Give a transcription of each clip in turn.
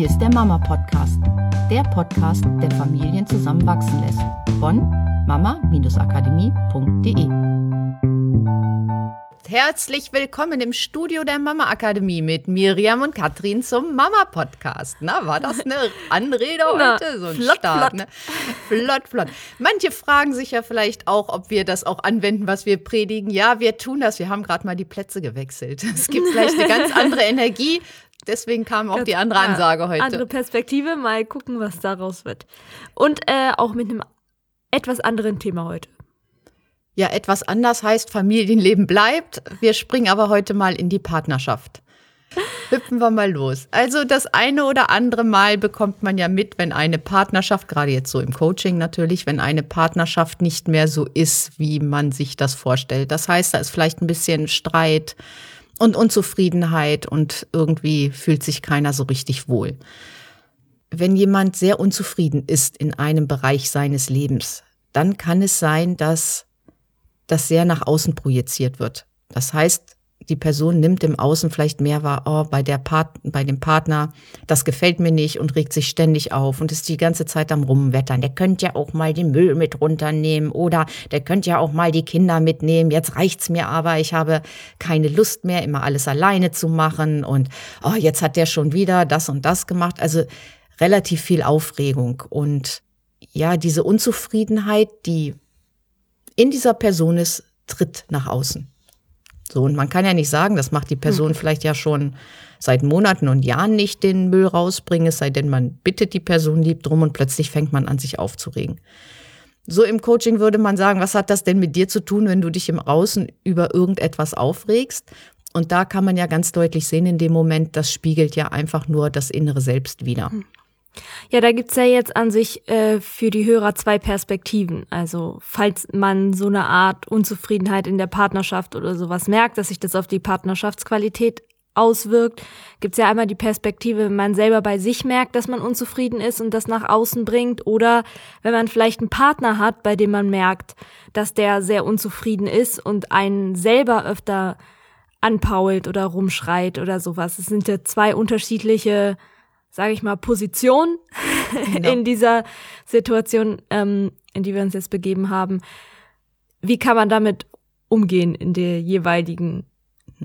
Hier ist der Mama Podcast, der Podcast, der Familien zusammenwachsen lässt. Von mama-akademie.de. Herzlich willkommen im Studio der Mama Akademie mit Miriam und Katrin zum Mama Podcast. Na, war das eine Anrede Na, heute? So ein flott, Start, flott. ne? Flott, flott. Manche fragen sich ja vielleicht auch, ob wir das auch anwenden, was wir predigen. Ja, wir tun das. Wir haben gerade mal die Plätze gewechselt. Es gibt vielleicht eine ganz andere Energie. Deswegen kam auch die andere Ansage heute. Andere Perspektive, mal gucken, was daraus wird. Und äh, auch mit einem etwas anderen Thema heute. Ja, etwas anders heißt, Familienleben bleibt. Wir springen aber heute mal in die Partnerschaft. Hüpfen wir mal los. Also das eine oder andere Mal bekommt man ja mit, wenn eine Partnerschaft, gerade jetzt so im Coaching natürlich, wenn eine Partnerschaft nicht mehr so ist, wie man sich das vorstellt. Das heißt, da ist vielleicht ein bisschen Streit und Unzufriedenheit und irgendwie fühlt sich keiner so richtig wohl. Wenn jemand sehr unzufrieden ist in einem Bereich seines Lebens, dann kann es sein, dass das sehr nach außen projiziert wird. Das heißt, die Person nimmt im Außen vielleicht mehr wahr, oh, bei, der Part bei dem Partner, das gefällt mir nicht und regt sich ständig auf und ist die ganze Zeit am Rumwettern. Der könnte ja auch mal den Müll mit runternehmen oder der könnte ja auch mal die Kinder mitnehmen. Jetzt reicht's mir aber, ich habe keine Lust mehr, immer alles alleine zu machen und oh, jetzt hat der schon wieder das und das gemacht. Also relativ viel Aufregung und ja, diese Unzufriedenheit, die in dieser Person ist, tritt nach außen. So, und man kann ja nicht sagen, das macht die Person vielleicht ja schon seit Monaten und Jahren nicht den Müll rausbringen, es sei denn, man bittet die Person lieb drum und plötzlich fängt man an, sich aufzuregen. So im Coaching würde man sagen, was hat das denn mit dir zu tun, wenn du dich im Außen über irgendetwas aufregst? Und da kann man ja ganz deutlich sehen in dem Moment, das spiegelt ja einfach nur das innere Selbst wider. Ja, da gibt's ja jetzt an sich äh, für die Hörer zwei Perspektiven. Also falls man so eine Art Unzufriedenheit in der Partnerschaft oder sowas merkt, dass sich das auf die Partnerschaftsqualität auswirkt, gibt's ja einmal die Perspektive, wenn man selber bei sich merkt, dass man unzufrieden ist und das nach außen bringt. Oder wenn man vielleicht einen Partner hat, bei dem man merkt, dass der sehr unzufrieden ist und einen selber öfter anpault oder rumschreit oder sowas. Es sind ja zwei unterschiedliche sage ich mal, Position Genau. in dieser Situation, ähm, in die wir uns jetzt begeben haben. Wie kann man damit umgehen in der jeweiligen,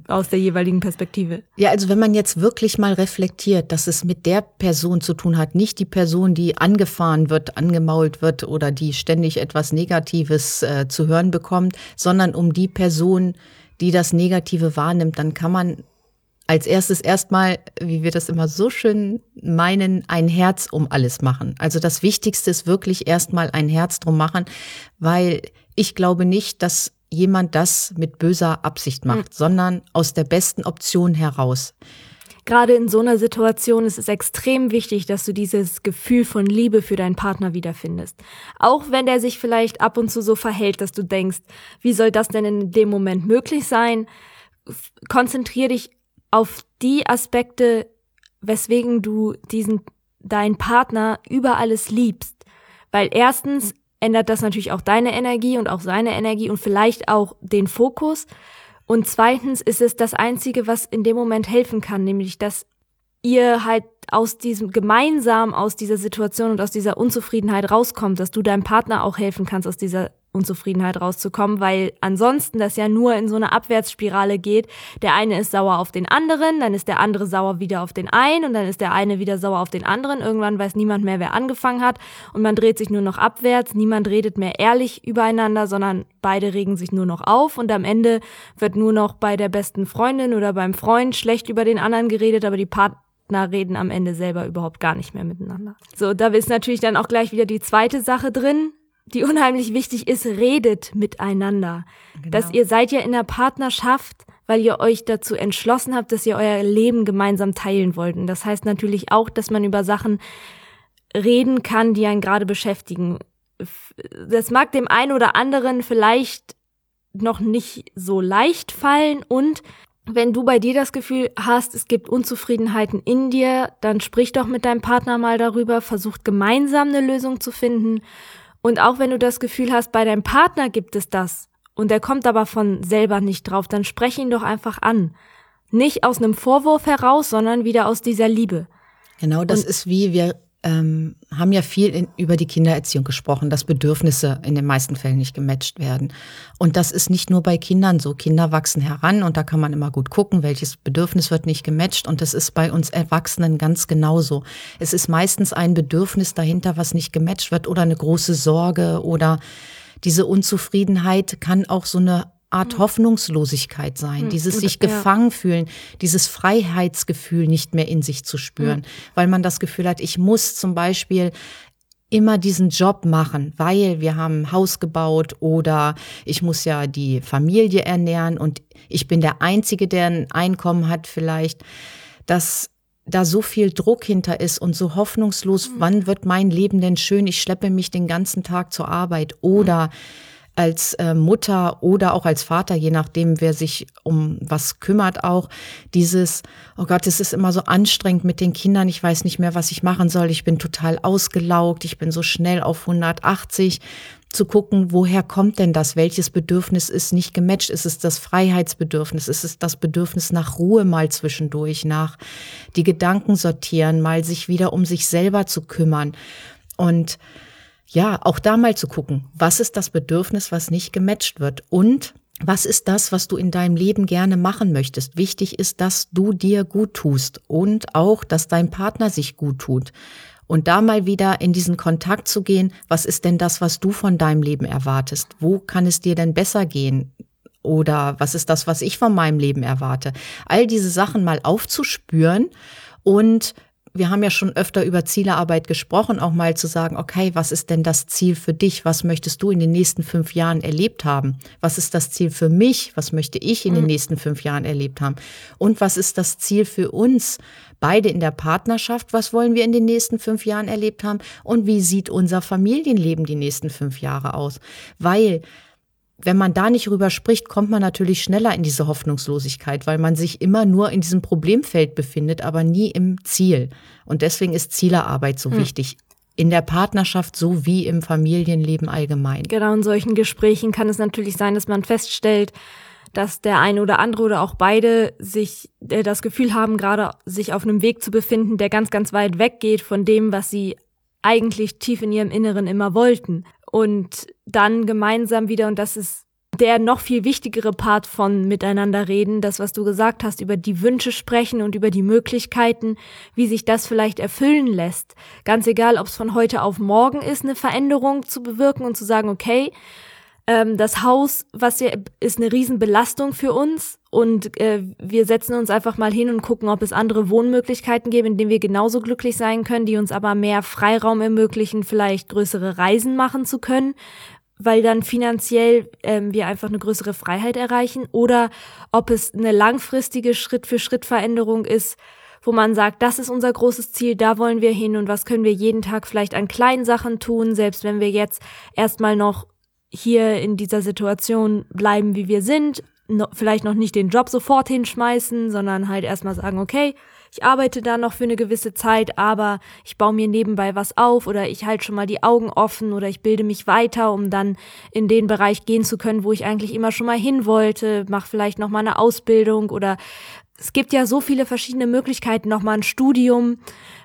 aus der jeweiligen Perspektive? Ja, also wenn man jetzt wirklich mal reflektiert, dass es mit der Person zu tun hat, nicht die Person, die angefahren wird, angemault wird oder die ständig etwas Negatives äh, zu hören bekommt, sondern um die Person, die das Negative wahrnimmt, dann kann man als erstes erstmal, wie wir das immer so schön meinen, ein Herz um alles machen. Also das Wichtigste ist wirklich erstmal ein Herz drum machen, weil ich glaube nicht, dass jemand das mit böser Absicht macht, sondern aus der besten Option heraus. Gerade in so einer Situation ist es extrem wichtig, dass du dieses Gefühl von Liebe für deinen Partner wiederfindest. Auch wenn der sich vielleicht ab und zu so verhält, dass du denkst, wie soll das denn in dem Moment möglich sein? F- Konzentrier dich auf die Aspekte, weswegen du diesen, deinen Partner über alles liebst. Weil erstens ändert das natürlich auch deine Energie und auch seine Energie und vielleicht auch den Fokus. Und zweitens ist es das Einzige, was in dem Moment helfen kann, nämlich dass ihr halt aus diesem gemeinsam aus dieser Situation und aus dieser Unzufriedenheit rauskommt, dass du deinem Partner auch helfen kannst, aus dieser Unzufriedenheit rauszukommen, weil ansonsten das ja nur in so eine Abwärtsspirale geht. Der eine ist sauer auf den anderen, dann ist der andere sauer wieder auf den einen und dann ist der eine wieder sauer auf den anderen. Irgendwann weiß niemand mehr, wer angefangen hat und man dreht sich nur noch abwärts. Niemand redet mehr ehrlich übereinander, sondern beide regen sich nur noch auf und am Ende wird nur noch bei der besten Freundin oder beim Freund schlecht über den anderen geredet, aber die Partner reden am Ende selber überhaupt gar nicht mehr miteinander. So, da ist natürlich dann auch gleich wieder die zweite Sache drin, die unheimlich wichtig ist, redet miteinander. Dass ihr seid ja in der Partnerschaft, weil ihr euch dazu entschlossen habt, dass ihr euer Leben gemeinsam teilen wollt. Und das heißt natürlich auch, dass man über Sachen reden kann, die einen gerade beschäftigen. Das mag dem einen oder anderen vielleicht noch nicht so leicht fallen und wenn du bei dir das Gefühl hast, es gibt Unzufriedenheiten in dir, dann sprich doch mit deinem Partner mal darüber, versucht gemeinsam eine Lösung zu finden. Und auch wenn du das Gefühl hast, bei deinem Partner gibt es das und der kommt aber von selber nicht drauf, dann sprech ihn doch einfach an. Nicht aus einem Vorwurf heraus, sondern wieder aus dieser Liebe. Genau, das und ist wie wir ähm, haben ja viel in, über die Kindererziehung gesprochen, dass Bedürfnisse in den meisten Fällen nicht gematcht werden. Und das ist nicht nur bei Kindern so. Kinder wachsen heran und da kann man immer gut gucken, welches Bedürfnis wird nicht gematcht. Und das ist bei uns Erwachsenen ganz genauso. Es ist meistens ein Bedürfnis dahinter, was nicht gematcht wird oder eine große Sorge oder diese Unzufriedenheit kann auch so eine Art hm. Hoffnungslosigkeit sein, hm. dieses sich gefangen fühlen, dieses Freiheitsgefühl nicht mehr in sich zu spüren, hm. weil man das Gefühl hat, ich muss zum Beispiel immer diesen Job machen, weil wir haben ein Haus gebaut oder ich muss ja die Familie ernähren und ich bin der Einzige, der ein Einkommen hat vielleicht, dass da so viel Druck hinter ist und so hoffnungslos, wann wird mein Leben denn schön? Ich schleppe mich den ganzen Tag zur Arbeit oder als äh, Mutter oder auch als Vater, je nachdem, wer sich um was kümmert, auch dieses, oh Gott, es ist immer so anstrengend mit den Kindern, ich weiß nicht mehr, was ich machen soll, ich bin total ausgelaugt, ich bin so schnell auf 180 zu gucken, woher kommt denn das? Welches Bedürfnis ist nicht gematcht? Ist es das Freiheitsbedürfnis? Ist es das Bedürfnis nach Ruhe mal zwischendurch, nach die Gedanken sortieren, mal sich wieder um sich selber zu kümmern? Und ja, auch da mal zu gucken, was ist das Bedürfnis, was nicht gematcht wird und was ist das, was du in deinem Leben gerne machen möchtest? Wichtig ist, dass du dir gut tust und auch, dass dein Partner sich gut tut. Und da mal wieder in diesen Kontakt zu gehen, was ist denn das, was du von deinem Leben erwartest? Wo kann es dir denn besser gehen? Oder was ist das, was ich von meinem Leben erwarte? All diese Sachen mal aufzuspüren und wir haben ja schon öfter über Zielearbeit gesprochen, auch mal zu sagen, okay, was ist denn das Ziel für dich? Was möchtest du in den nächsten fünf Jahren erlebt haben? Was ist das Ziel für mich? Was möchte ich in den mhm. nächsten fünf Jahren erlebt haben? Und was ist das Ziel für uns? Beide in der Partnerschaft, was wollen wir in den nächsten fünf Jahren erlebt haben? Und wie sieht unser Familienleben die nächsten fünf Jahre aus? Weil wenn man da nicht rüber spricht, kommt man natürlich schneller in diese Hoffnungslosigkeit, weil man sich immer nur in diesem Problemfeld befindet, aber nie im Ziel. Und deswegen ist Zielerarbeit so hm. wichtig. In der Partnerschaft so wie im Familienleben allgemein. Genau, in solchen Gesprächen kann es natürlich sein, dass man feststellt, dass der eine oder andere oder auch beide sich äh, das Gefühl haben, gerade sich auf einem Weg zu befinden, der ganz, ganz weit weggeht von dem, was sie eigentlich tief in ihrem Inneren immer wollten und dann gemeinsam wieder, und das ist der noch viel wichtigere Part von miteinander reden, das, was du gesagt hast, über die Wünsche sprechen und über die Möglichkeiten, wie sich das vielleicht erfüllen lässt. Ganz egal, ob es von heute auf morgen ist, eine Veränderung zu bewirken und zu sagen, okay, ähm, das Haus, was ja ist eine Riesenbelastung für uns und äh, wir setzen uns einfach mal hin und gucken, ob es andere Wohnmöglichkeiten gibt, in denen wir genauso glücklich sein können, die uns aber mehr Freiraum ermöglichen, vielleicht größere Reisen machen zu können, weil dann finanziell ähm, wir einfach eine größere Freiheit erreichen oder ob es eine langfristige Schritt-für-Schritt-Veränderung ist, wo man sagt, das ist unser großes Ziel, da wollen wir hin und was können wir jeden Tag vielleicht an kleinen Sachen tun, selbst wenn wir jetzt erstmal noch hier in dieser Situation bleiben, wie wir sind, no, vielleicht noch nicht den Job sofort hinschmeißen, sondern halt erstmal sagen, okay, ich arbeite da noch für eine gewisse Zeit, aber ich baue mir nebenbei was auf oder ich halte schon mal die Augen offen oder ich bilde mich weiter, um dann in den Bereich gehen zu können, wo ich eigentlich immer schon mal hin wollte, mach vielleicht noch mal eine Ausbildung oder es gibt ja so viele verschiedene Möglichkeiten, noch mal ein Studium,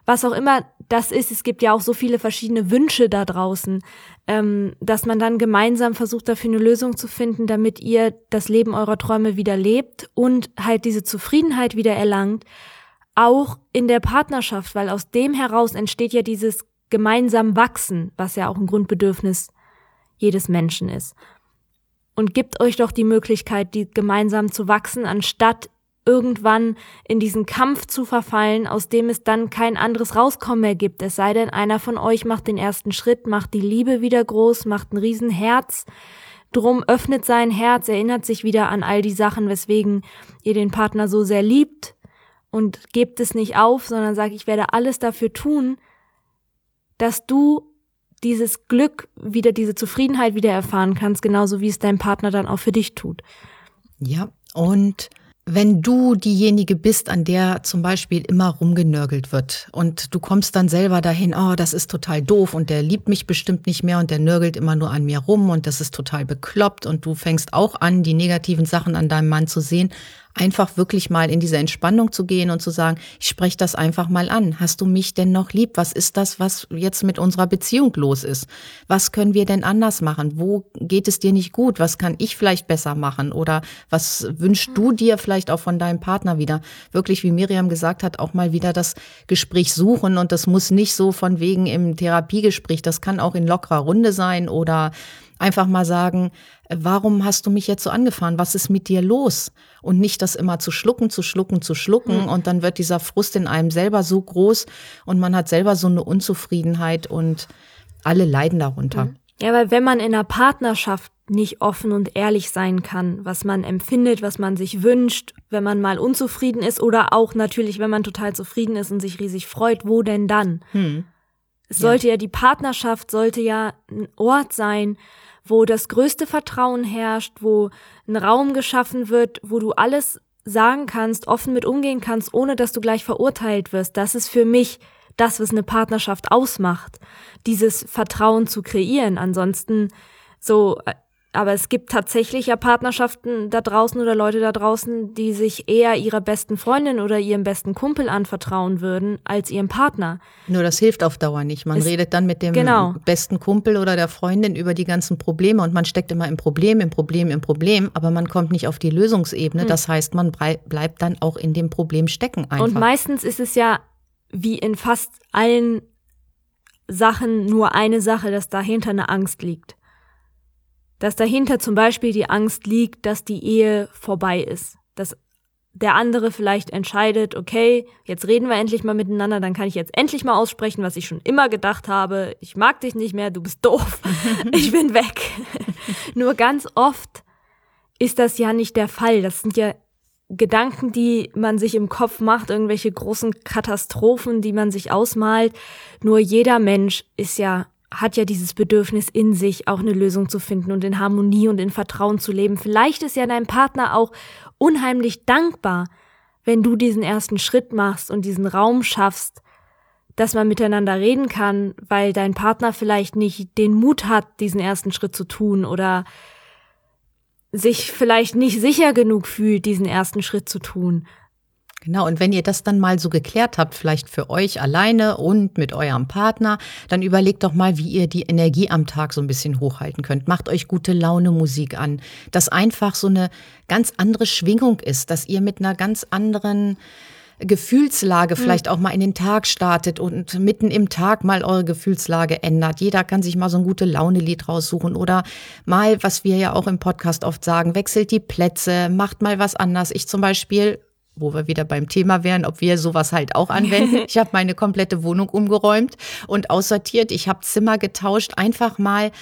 was auch immer das ist. Es gibt ja auch so viele verschiedene Wünsche da draußen, ähm, dass man dann gemeinsam versucht, dafür eine Lösung zu finden, damit ihr das Leben eurer Träume wieder lebt und halt diese Zufriedenheit wieder erlangt, auch in der Partnerschaft, weil aus dem heraus entsteht ja dieses gemeinsam Wachsen, was ja auch ein Grundbedürfnis jedes Menschen ist. Und gibt euch doch die Möglichkeit, die gemeinsam zu wachsen, anstatt irgendwann in diesen Kampf zu verfallen, aus dem es dann kein anderes Rauskommen mehr gibt. Es sei denn, einer von euch macht den ersten Schritt, macht die Liebe wieder groß, macht ein Riesenherz drum, öffnet sein Herz, erinnert sich wieder an all die Sachen, weswegen ihr den Partner so sehr liebt und gebt es nicht auf, sondern sagt, ich werde alles dafür tun, dass du dieses Glück wieder, diese Zufriedenheit wieder erfahren kannst, genauso wie es dein Partner dann auch für dich tut. Ja, und wenn du diejenige bist, an der zum Beispiel immer rumgenörgelt wird und du kommst dann selber dahin, oh, das ist total doof und der liebt mich bestimmt nicht mehr und der nörgelt immer nur an mir rum und das ist total bekloppt und du fängst auch an, die negativen Sachen an deinem Mann zu sehen, einfach wirklich mal in diese Entspannung zu gehen und zu sagen, ich spreche das einfach mal an. Hast du mich denn noch lieb? Was ist das, was jetzt mit unserer Beziehung los ist? Was können wir denn anders machen? Wo geht es dir nicht gut? Was kann ich vielleicht besser machen? Oder was wünschst du dir vielleicht auch von deinem Partner wieder? Wirklich, wie Miriam gesagt hat, auch mal wieder das Gespräch suchen und das muss nicht so von wegen im Therapiegespräch, das kann auch in lockerer Runde sein oder einfach mal sagen, warum hast du mich jetzt so angefahren? Was ist mit dir los? Und nicht das immer zu schlucken, zu schlucken, zu schlucken. Mhm. Und dann wird dieser Frust in einem selber so groß und man hat selber so eine Unzufriedenheit und alle leiden darunter. Mhm. Ja, weil wenn man in einer Partnerschaft nicht offen und ehrlich sein kann, was man empfindet, was man sich wünscht, wenn man mal unzufrieden ist oder auch natürlich, wenn man total zufrieden ist und sich riesig freut, wo denn dann? Hm. Es sollte ja. ja die Partnerschaft sollte ja ein Ort sein, wo das größte Vertrauen herrscht, wo ein Raum geschaffen wird, wo du alles sagen kannst, offen mit umgehen kannst, ohne dass du gleich verurteilt wirst. Das ist für mich das, was eine Partnerschaft ausmacht, dieses Vertrauen zu kreieren. Ansonsten so äh, aber es gibt tatsächlich ja Partnerschaften da draußen oder Leute da draußen, die sich eher ihrer besten Freundin oder ihrem besten Kumpel anvertrauen würden als ihrem Partner. Nur das hilft auf Dauer nicht. Man es, redet dann mit dem genau. besten Kumpel oder der Freundin über die ganzen Probleme und man steckt immer im Problem, im Problem, im Problem, aber man kommt nicht auf die Lösungsebene. Hm. Das heißt, man bleibt dann auch in dem Problem stecken einfach. Und meistens ist es ja wie in fast allen Sachen nur eine Sache, dass dahinter eine Angst liegt dass dahinter zum Beispiel die Angst liegt, dass die Ehe vorbei ist. Dass der andere vielleicht entscheidet, okay, jetzt reden wir endlich mal miteinander, dann kann ich jetzt endlich mal aussprechen, was ich schon immer gedacht habe. Ich mag dich nicht mehr, du bist doof, ich bin weg. Nur ganz oft ist das ja nicht der Fall. Das sind ja Gedanken, die man sich im Kopf macht, irgendwelche großen Katastrophen, die man sich ausmalt. Nur jeder Mensch ist ja hat ja dieses Bedürfnis in sich, auch eine Lösung zu finden und in Harmonie und in Vertrauen zu leben. Vielleicht ist ja dein Partner auch unheimlich dankbar, wenn du diesen ersten Schritt machst und diesen Raum schaffst, dass man miteinander reden kann, weil dein Partner vielleicht nicht den Mut hat, diesen ersten Schritt zu tun oder sich vielleicht nicht sicher genug fühlt, diesen ersten Schritt zu tun. Genau, und wenn ihr das dann mal so geklärt habt, vielleicht für euch alleine und mit eurem Partner, dann überlegt doch mal, wie ihr die Energie am Tag so ein bisschen hochhalten könnt. Macht euch gute Laune Musik an, dass einfach so eine ganz andere Schwingung ist, dass ihr mit einer ganz anderen Gefühlslage hm. vielleicht auch mal in den Tag startet und mitten im Tag mal eure Gefühlslage ändert. Jeder kann sich mal so ein gute Laune-Lied raussuchen oder mal, was wir ja auch im Podcast oft sagen, wechselt die Plätze, macht mal was anders. Ich zum Beispiel wo wir wieder beim Thema wären, ob wir sowas halt auch anwenden. Ich habe meine komplette Wohnung umgeräumt und aussortiert. Ich habe Zimmer getauscht, einfach mal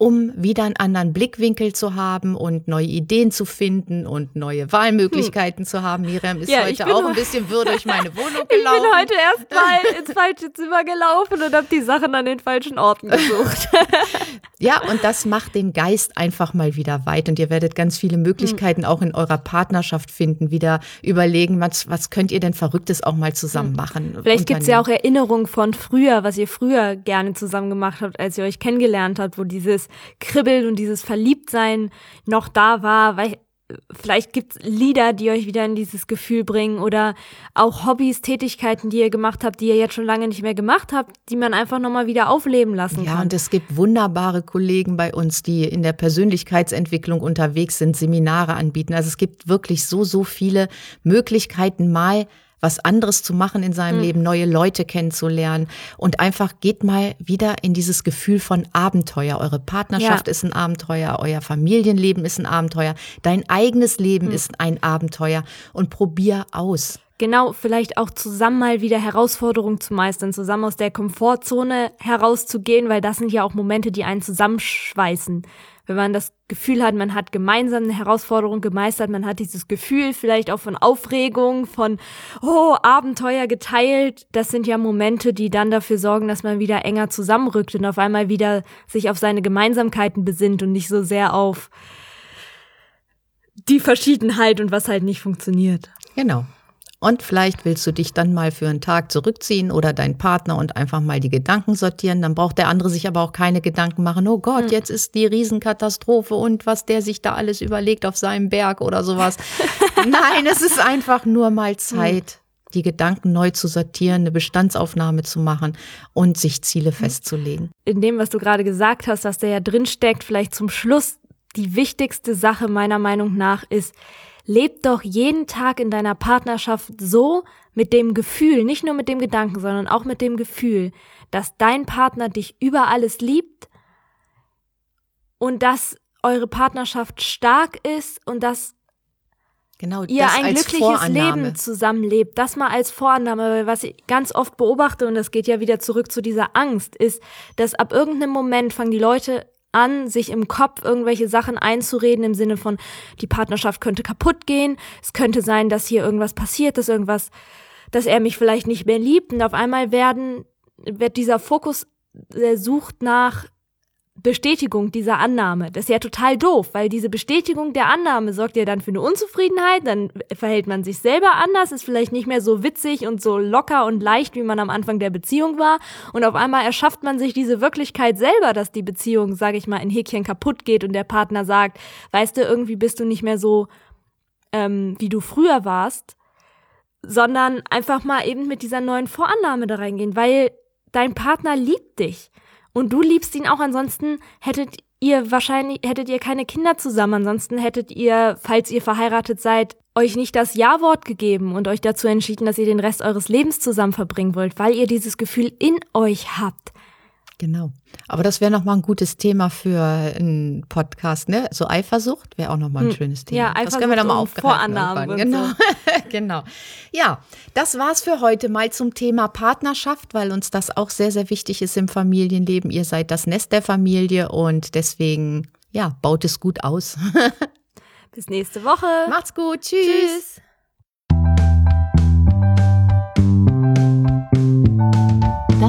um wieder einen anderen Blickwinkel zu haben und neue Ideen zu finden und neue Wahlmöglichkeiten hm. zu haben. Miriam ist ja, heute auch ein bisschen wirr durch meine Wohnung gelaufen. Ich bin heute erst mal ins falsche Zimmer gelaufen und habe die Sachen an den falschen Orten gesucht. ja, und das macht den Geist einfach mal wieder weit und ihr werdet ganz viele Möglichkeiten hm. auch in eurer Partnerschaft finden, wieder überlegen, was, was könnt ihr denn Verrücktes auch mal zusammen hm. machen. Vielleicht gibt es ja auch Erinnerungen von früher, was ihr früher gerne zusammen gemacht habt, als ihr euch kennengelernt habt, wo dieses Kribbeln und dieses Verliebtsein noch da war, weil vielleicht gibt's Lieder, die euch wieder in dieses Gefühl bringen oder auch Hobbys, Tätigkeiten, die ihr gemacht habt, die ihr jetzt schon lange nicht mehr gemacht habt, die man einfach nochmal wieder aufleben lassen ja, kann. Ja, und es gibt wunderbare Kollegen bei uns, die in der Persönlichkeitsentwicklung unterwegs sind, Seminare anbieten. Also es gibt wirklich so, so viele Möglichkeiten, mal was anderes zu machen in seinem mhm. Leben, neue Leute kennenzulernen und einfach geht mal wieder in dieses Gefühl von Abenteuer. Eure Partnerschaft ja. ist ein Abenteuer, euer Familienleben ist ein Abenteuer, dein eigenes Leben mhm. ist ein Abenteuer und probier aus. Genau, vielleicht auch zusammen mal wieder Herausforderungen zu meistern, zusammen aus der Komfortzone herauszugehen, weil das sind ja auch Momente, die einen zusammenschweißen wenn man das Gefühl hat, man hat gemeinsam eine Herausforderung gemeistert, man hat dieses Gefühl vielleicht auch von Aufregung, von oh, Abenteuer geteilt, das sind ja Momente, die dann dafür sorgen, dass man wieder enger zusammenrückt und auf einmal wieder sich auf seine Gemeinsamkeiten besinnt und nicht so sehr auf die Verschiedenheit und was halt nicht funktioniert. Genau. Und vielleicht willst du dich dann mal für einen Tag zurückziehen oder deinen Partner und einfach mal die Gedanken sortieren. Dann braucht der andere sich aber auch keine Gedanken machen. Oh Gott, hm. jetzt ist die Riesenkatastrophe und was der sich da alles überlegt auf seinem Berg oder sowas. Nein, es ist einfach nur mal Zeit, die Gedanken neu zu sortieren, eine Bestandsaufnahme zu machen und sich Ziele festzulegen. In dem, was du gerade gesagt hast, was da ja drin steckt, vielleicht zum Schluss die wichtigste Sache meiner Meinung nach ist, leb doch jeden Tag in deiner Partnerschaft so mit dem Gefühl, nicht nur mit dem Gedanken, sondern auch mit dem Gefühl, dass dein Partner dich über alles liebt und dass eure Partnerschaft stark ist und dass Genau, ihr ein glückliches Vorannahme. Leben zusammenlebt. Das mal als Vorannahme, weil was ich ganz oft beobachte, und das geht ja wieder zurück zu dieser Angst, ist, dass ab irgendeinem Moment fangen die Leute an, sich im Kopf irgendwelche Sachen einzureden im Sinne von, die Partnerschaft könnte kaputt gehen, es könnte sein, dass hier irgendwas passiert, dass irgendwas, dass er mich vielleicht nicht mehr liebt. Und auf einmal werden, wird dieser Fokus, der sucht nach Bestätigung dieser Annahme. Das ist ja total doof, weil diese Bestätigung der Annahme sorgt ja dann für eine Unzufriedenheit, dann verhält man sich selber anders, ist vielleicht nicht mehr so witzig und so locker und leicht, wie man am Anfang der Beziehung war und auf einmal erschafft man sich diese Wirklichkeit selber, dass die Beziehung, sage ich mal, in Häkchen kaputt geht und der Partner sagt, weißt du, irgendwie bist du nicht mehr so, ähm, wie du früher warst, sondern einfach mal eben mit dieser neuen Vorannahme da reingehen, weil dein Partner liebt dich. Und du liebst ihn auch, ansonsten hättet ihr wahrscheinlich, hättet ihr keine Kinder zusammen, ansonsten hättet ihr, falls ihr verheiratet seid, euch nicht das Ja-Wort gegeben und euch dazu entschieden, dass ihr den Rest eures Lebens zusammen verbringen wollt, weil ihr dieses Gefühl in euch habt. Genau. Aber das wäre nochmal ein gutes Thema für einen Podcast, ne? So Eifersucht wäre auch nochmal ein hm. schönes Thema. Ja, Eifersucht das können wir nochmal aufgreifen. Vorannahmen. Genau. So. genau. Ja, das war's für heute mal zum Thema Partnerschaft, weil uns das auch sehr, sehr wichtig ist im Familienleben. Ihr seid das Nest der Familie und deswegen, ja, baut es gut aus. Bis nächste Woche. Macht's gut. Tschüss. Tschüss.